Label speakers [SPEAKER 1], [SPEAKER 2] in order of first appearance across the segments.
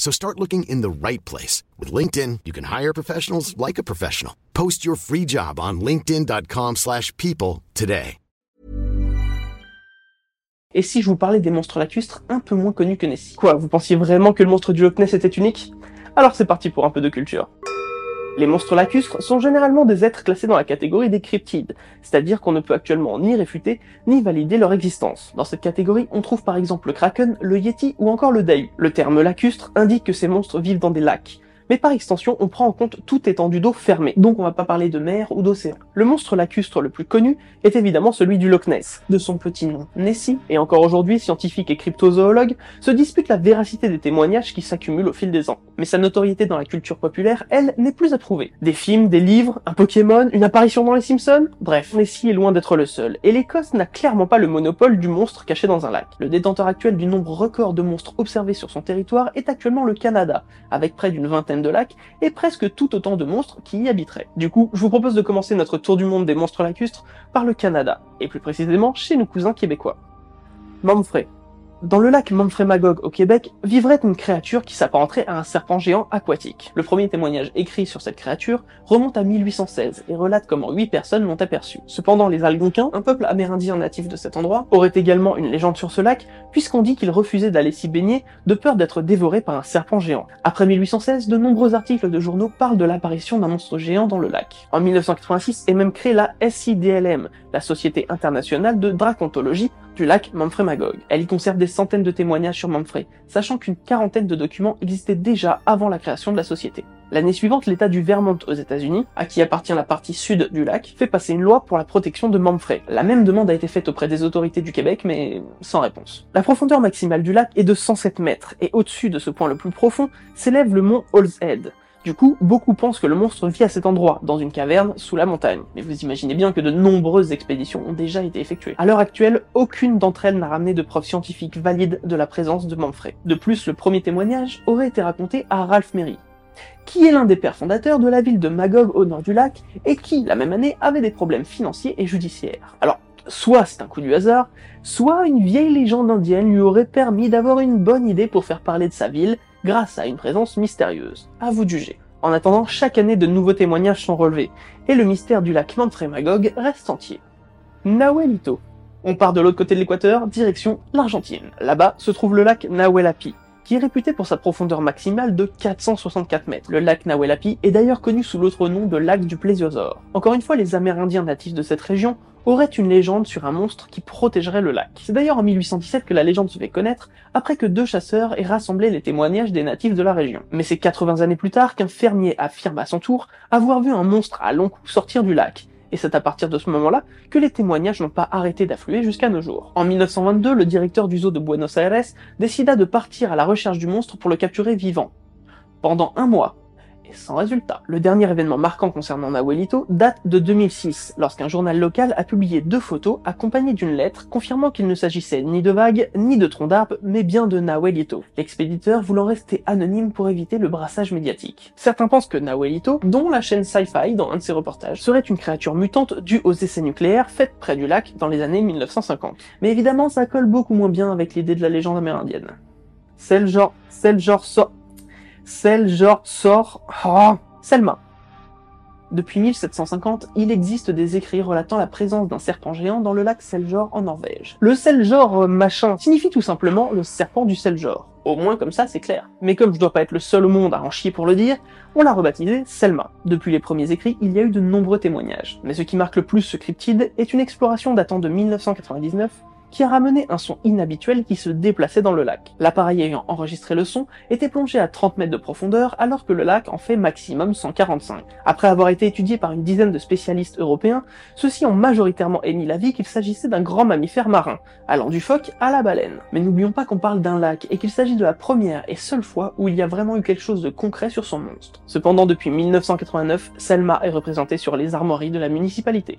[SPEAKER 1] So start looking in the right place. With LinkedIn, you can hire professionals like a professional. Post your free job on linkedin.com slash people today.
[SPEAKER 2] Et si je vous parlais des monstres lacustres un peu moins connus que Nessie? Quoi, vous pensiez vraiment que le monstre du Loch Ness était unique? Alors c'est parti pour un peu de culture. Les monstres lacustres sont généralement des êtres classés dans la catégorie des cryptides, c'est-à-dire qu'on ne peut actuellement ni réfuter ni valider leur existence. Dans cette catégorie, on trouve par exemple le kraken, le yeti ou encore le dahu. Le terme lacustre indique que ces monstres vivent dans des lacs, mais par extension, on prend en compte toute étendue d'eau fermée, donc on va pas parler de mer ou d'océan. Le monstre lacustre le plus connu est évidemment celui du Loch Ness, de son petit nom Nessie, et encore aujourd'hui, scientifiques et cryptozoologues se disputent la véracité des témoignages qui s'accumulent au fil des ans. Mais sa notoriété dans la culture populaire, elle, n'est plus à prouver. Des films, des livres, un Pokémon, une apparition dans les Simpsons, bref, Nessie est loin d'être le seul, et l'Écosse n'a clairement pas le monopole du monstre caché dans un lac. Le détenteur actuel du nombre record de monstres observés sur son territoire est actuellement le Canada, avec près d'une vingtaine de lacs et presque tout autant de monstres qui y habiteraient. Du coup, je vous propose de commencer notre tour du monde des monstres lacustres par le Canada, et plus précisément chez nos cousins québécois. Mamfrey, dans le lac Magog au Québec, vivrait une créature qui s'apparenterait à un serpent géant aquatique. Le premier témoignage écrit sur cette créature remonte à 1816 et relate comment huit personnes l'ont aperçu. Cependant, les Algonquins, un peuple amérindien natif de cet endroit, auraient également une légende sur ce lac, puisqu'on dit qu'ils refusaient d'aller s'y baigner de peur d'être dévorés par un serpent géant. Après 1816, de nombreux articles de journaux parlent de l'apparition d'un monstre géant dans le lac. En 1986 est même créée la SIDLM, la Société internationale de dracontologie, du lac Manfred Magog. Elle y conserve des centaines de témoignages sur Manfred, sachant qu'une quarantaine de documents existaient déjà avant la création de la société. L'année suivante, l'État du Vermont aux États-Unis, à qui appartient la partie sud du lac, fait passer une loi pour la protection de Manfred. La même demande a été faite auprès des autorités du Québec, mais sans réponse. La profondeur maximale du lac est de 107 mètres, et au-dessus de ce point le plus profond s'élève le mont Head. Du coup, beaucoup pensent que le monstre vit à cet endroit, dans une caverne sous la montagne. Mais vous imaginez bien que de nombreuses expéditions ont déjà été effectuées. À l'heure actuelle, aucune d'entre elles n'a ramené de preuves scientifiques valides de la présence de Manfred. De plus, le premier témoignage aurait été raconté à Ralph Merry, qui est l'un des pères fondateurs de la ville de Magog au nord du lac, et qui, la même année, avait des problèmes financiers et judiciaires. Alors, soit c'est un coup du hasard, soit une vieille légende indienne lui aurait permis d'avoir une bonne idée pour faire parler de sa ville grâce à une présence mystérieuse. À vous juger. En attendant, chaque année de nouveaux témoignages sont relevés, et le mystère du lac Manfremagog reste entier. Nahuelito. On part de l'autre côté de l'équateur, direction l'Argentine. Là-bas se trouve le lac Nahuelapi, qui est réputé pour sa profondeur maximale de 464 mètres. Le lac Nahuelapi est d'ailleurs connu sous l'autre nom de lac du Plésiosaure. Encore une fois, les Amérindiens natifs de cette région aurait une légende sur un monstre qui protégerait le lac. C'est d'ailleurs en 1817 que la légende se fait connaître, après que deux chasseurs aient rassemblé les témoignages des natifs de la région. Mais c'est 80 années plus tard qu'un fermier affirme à son tour avoir vu un monstre à long cou sortir du lac, et c'est à partir de ce moment-là que les témoignages n'ont pas arrêté d'affluer jusqu'à nos jours. En 1922, le directeur du zoo de Buenos Aires décida de partir à la recherche du monstre pour le capturer vivant. Pendant un mois, sans résultat. Le dernier événement marquant concernant Nahuelito date de 2006, lorsqu'un journal local a publié deux photos accompagnées d'une lettre confirmant qu'il ne s'agissait ni de vagues, ni de troncs d'arbres, mais bien de Nahuelito, l'expéditeur voulant rester anonyme pour éviter le brassage médiatique. Certains pensent que Nahuelito, dont la chaîne Sci-Fi dans un de ses reportages, serait une créature mutante due aux essais nucléaires faits près du lac dans les années 1950. Mais évidemment, ça colle beaucoup moins bien avec l'idée de la légende amérindienne. C'est le genre, c'est le genre sort, c'est le genre sort, oh, Selma. Depuis 1750, il existe des écrits relatant la présence d'un serpent géant dans le lac Seljord en Norvège. Le Seljord machin signifie tout simplement le serpent du Seljord. Au moins comme ça c'est clair. Mais comme je dois pas être le seul au monde à en chier pour le dire, on l'a rebaptisé Selma. Depuis les premiers écrits, il y a eu de nombreux témoignages. Mais ce qui marque le plus ce cryptide est une exploration datant de 1999 qui a ramené un son inhabituel qui se déplaçait dans le lac. L'appareil ayant enregistré le son était plongé à 30 mètres de profondeur alors que le lac en fait maximum 145. Après avoir été étudié par une dizaine de spécialistes européens, ceux-ci ont majoritairement émis l'avis qu'il s'agissait d'un grand mammifère marin, allant du phoque à la baleine. Mais n'oublions pas qu'on parle d'un lac et qu'il s'agit de la première et seule fois où il y a vraiment eu quelque chose de concret sur son monstre. Cependant, depuis 1989, Selma est représentée sur les armoiries de la municipalité.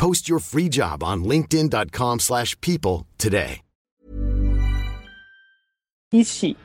[SPEAKER 1] Post your free job on linkedin.com slash people today.
[SPEAKER 2] Ici,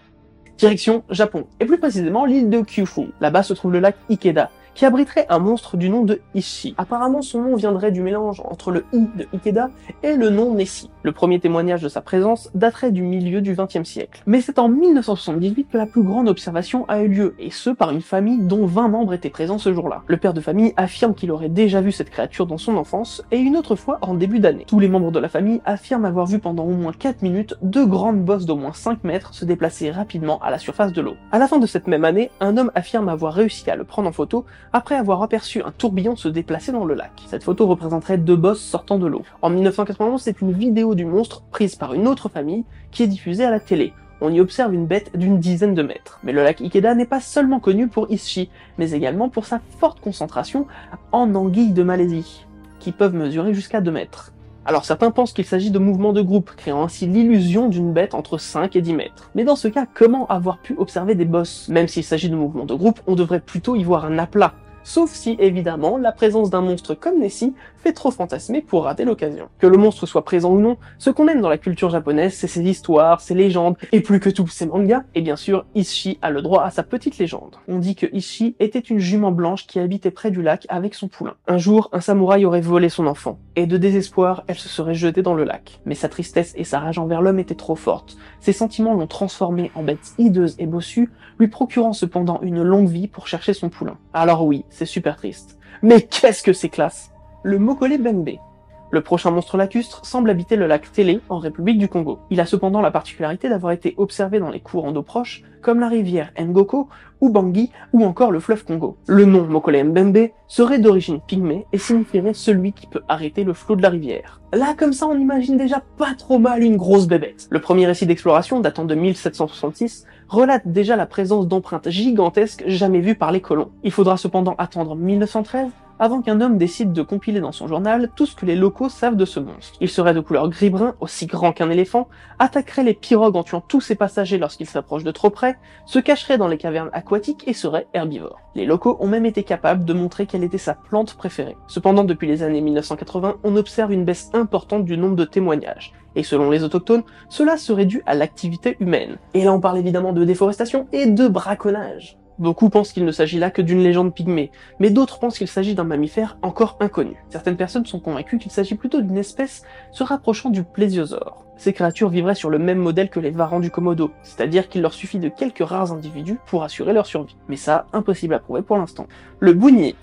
[SPEAKER 2] direction Japon, et plus précisément l'île de Kyushu. Là-bas se trouve le lac Ikeda, qui abriterait un monstre du nom de Ishi. Apparemment, son nom viendrait du mélange entre le I de Ikeda et le nom Nessie. Le premier témoignage de sa présence daterait du milieu du XXe siècle. Mais c'est en 1978 que la plus grande observation a eu lieu, et ce par une famille dont 20 membres étaient présents ce jour-là. Le père de famille affirme qu'il aurait déjà vu cette créature dans son enfance, et une autre fois en début d'année. Tous les membres de la famille affirment avoir vu pendant au moins 4 minutes deux grandes bosses d'au moins 5 mètres se déplacer rapidement à la surface de l'eau. À la fin de cette même année, un homme affirme avoir réussi à le prendre en photo après avoir aperçu un tourbillon se déplacer dans le lac. Cette photo représenterait deux bosses sortant de l'eau. En 1991, c'est une vidéo du monstre prise par une autre famille qui est diffusée à la télé. On y observe une bête d'une dizaine de mètres. Mais le lac Ikeda n'est pas seulement connu pour Ishi, mais également pour sa forte concentration en anguilles de Malaisie, qui peuvent mesurer jusqu'à 2 mètres. Alors certains pensent qu'il s'agit de mouvements de groupe, créant ainsi l'illusion d'une bête entre 5 et 10 mètres. Mais dans ce cas, comment avoir pu observer des bosses? Même s'il s'agit de mouvements de groupe, on devrait plutôt y voir un aplat, sauf si évidemment la présence d'un monstre comme Nessie fait trop fantasmer pour rater l'occasion. Que le monstre soit présent ou non, ce qu'on aime dans la culture japonaise, c'est ses histoires, ses légendes, et plus que tout, ses mangas, et bien sûr, Ishi a le droit à sa petite légende. On dit que Ishi était une jument blanche qui habitait près du lac avec son poulain. Un jour, un samouraï aurait volé son enfant, et de désespoir, elle se serait jetée dans le lac. Mais sa tristesse et sa rage envers l'homme étaient trop fortes. Ses sentiments l'ont transformée en bête hideuse et bossue, lui procurant cependant une longue vie pour chercher son poulain. Alors oui, c'est super triste. Mais qu'est-ce que c'est classe Le Mokole Bembe. Le prochain monstre lacustre semble habiter le lac Télé en République du Congo. Il a cependant la particularité d'avoir été observé dans les courants d'eau proches, comme la rivière Ngoko, ou Bangui, ou encore le fleuve Congo. Le nom Mokole Mbembe serait d'origine pygmée et signifierait celui qui peut arrêter le flot de la rivière. Là, comme ça, on imagine déjà pas trop mal une grosse bébête. Le premier récit d'exploration, datant de 1766, relate déjà la présence d'empreintes gigantesques jamais vues par les colons. Il faudra cependant attendre 1913 avant qu'un homme décide de compiler dans son journal tout ce que les locaux savent de ce monstre. Il serait de couleur gris-brun, aussi grand qu'un éléphant, attaquerait les pirogues en tuant tous ses passagers lorsqu'il s'approche de trop près, se cacherait dans les cavernes aquatiques et serait herbivore. Les locaux ont même été capables de montrer quelle était sa plante préférée. Cependant, depuis les années 1980, on observe une baisse importante du nombre de témoignages. Et selon les autochtones, cela serait dû à l'activité humaine. Et là on parle évidemment de déforestation et de braconnage. Beaucoup pensent qu'il ne s'agit là que d'une légende pygmée, mais d'autres pensent qu'il s'agit d'un mammifère encore inconnu. Certaines personnes sont convaincues qu'il s'agit plutôt d'une espèce se rapprochant du plésiosaure. Ces créatures vivraient sur le même modèle que les varans du Komodo, c'est-à-dire qu'il leur suffit de quelques rares individus pour assurer leur survie. Mais ça, impossible à prouver pour l'instant. Le Bunyip,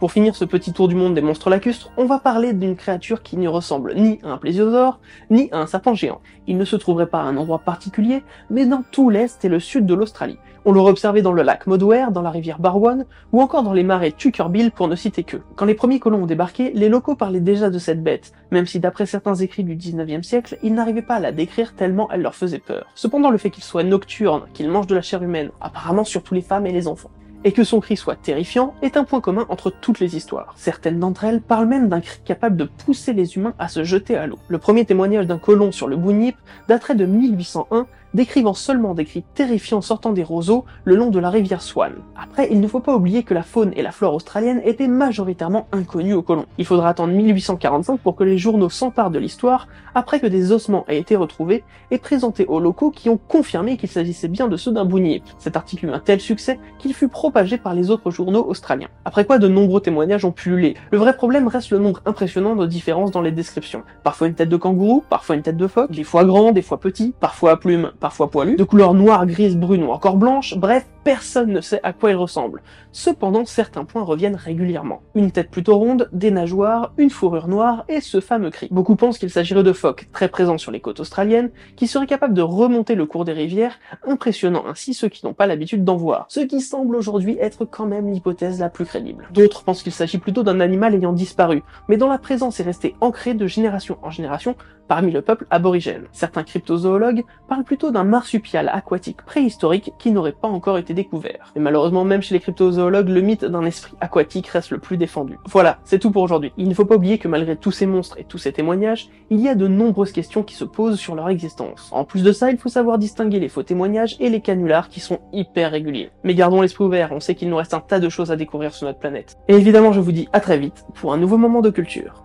[SPEAKER 2] pour finir ce petit tour du monde des monstres lacustres, on va parler d'une créature qui ne ressemble ni à un plésiosaure, ni à un serpent géant. Il ne se trouverait pas à un endroit particulier, mais dans tout l'est et le sud de l'Australie. On l'aurait observé dans le lac Modware, dans la rivière Barwon, ou encore dans les marais Tuckerbill pour ne citer que. Quand les premiers colons ont débarqué, les locaux parlaient déjà de cette bête, même si d'après certains écrits du 19e siècle, ils n'arrivaient pas à la décrire tellement elle leur faisait peur. Cependant, le fait qu'il soit nocturne, qu'il mange de la chair humaine, apparemment surtout les femmes et les enfants, et que son cri soit terrifiant est un point commun entre toutes les histoires. Certaines d'entre elles parlent même d'un cri capable de pousser les humains à se jeter à l'eau. Le premier témoignage d'un colon sur le Bunyip daterait de 1801 décrivant seulement des cris terrifiants sortant des roseaux le long de la rivière Swan. Après, il ne faut pas oublier que la faune et la flore australienne étaient majoritairement inconnues aux colons. Il faudra attendre 1845 pour que les journaux s'emparent de l'histoire, après que des ossements aient été retrouvés et présentés aux locaux qui ont confirmé qu'il s'agissait bien de ceux d'un bunyip. Cet article eut un tel succès qu'il fut propagé par les autres journaux australiens. Après quoi, de nombreux témoignages ont pullulé. Le vrai problème reste le nombre impressionnant de différences dans les descriptions. Parfois une tête de kangourou, parfois une tête de phoque, des fois grand, des fois petit, parfois à plumes, parfois poilu, de couleur noire, grise, brune ou encore blanche, bref, personne ne sait à quoi il ressemble. Cependant, certains points reviennent régulièrement. Une tête plutôt ronde, des nageoires, une fourrure noire et ce fameux cri. Beaucoup pensent qu'il s'agirait de phoques, très présents sur les côtes australiennes, qui seraient capables de remonter le cours des rivières, impressionnant ainsi ceux qui n'ont pas l'habitude d'en voir. Ce qui semble aujourd'hui être quand même l'hypothèse la plus crédible. D'autres pensent qu'il s'agit plutôt d'un animal ayant disparu, mais dont la présence est restée ancrée de génération en génération parmi le peuple aborigène. Certains cryptozoologues parlent plutôt d'un marsupial aquatique préhistorique qui n'aurait pas encore été découvert. Mais malheureusement, même chez les cryptozoologues, le mythe d'un esprit aquatique reste le plus défendu. Voilà, c'est tout pour aujourd'hui. Il ne faut pas oublier que malgré tous ces monstres et tous ces témoignages, il y a de nombreuses questions qui se posent sur leur existence. En plus de ça, il faut savoir distinguer les faux témoignages et les canulars qui sont hyper réguliers. Mais gardons l'esprit ouvert, on sait qu'il nous reste un tas de choses à découvrir sur notre planète. Et évidemment, je vous dis à très vite pour un nouveau moment de culture.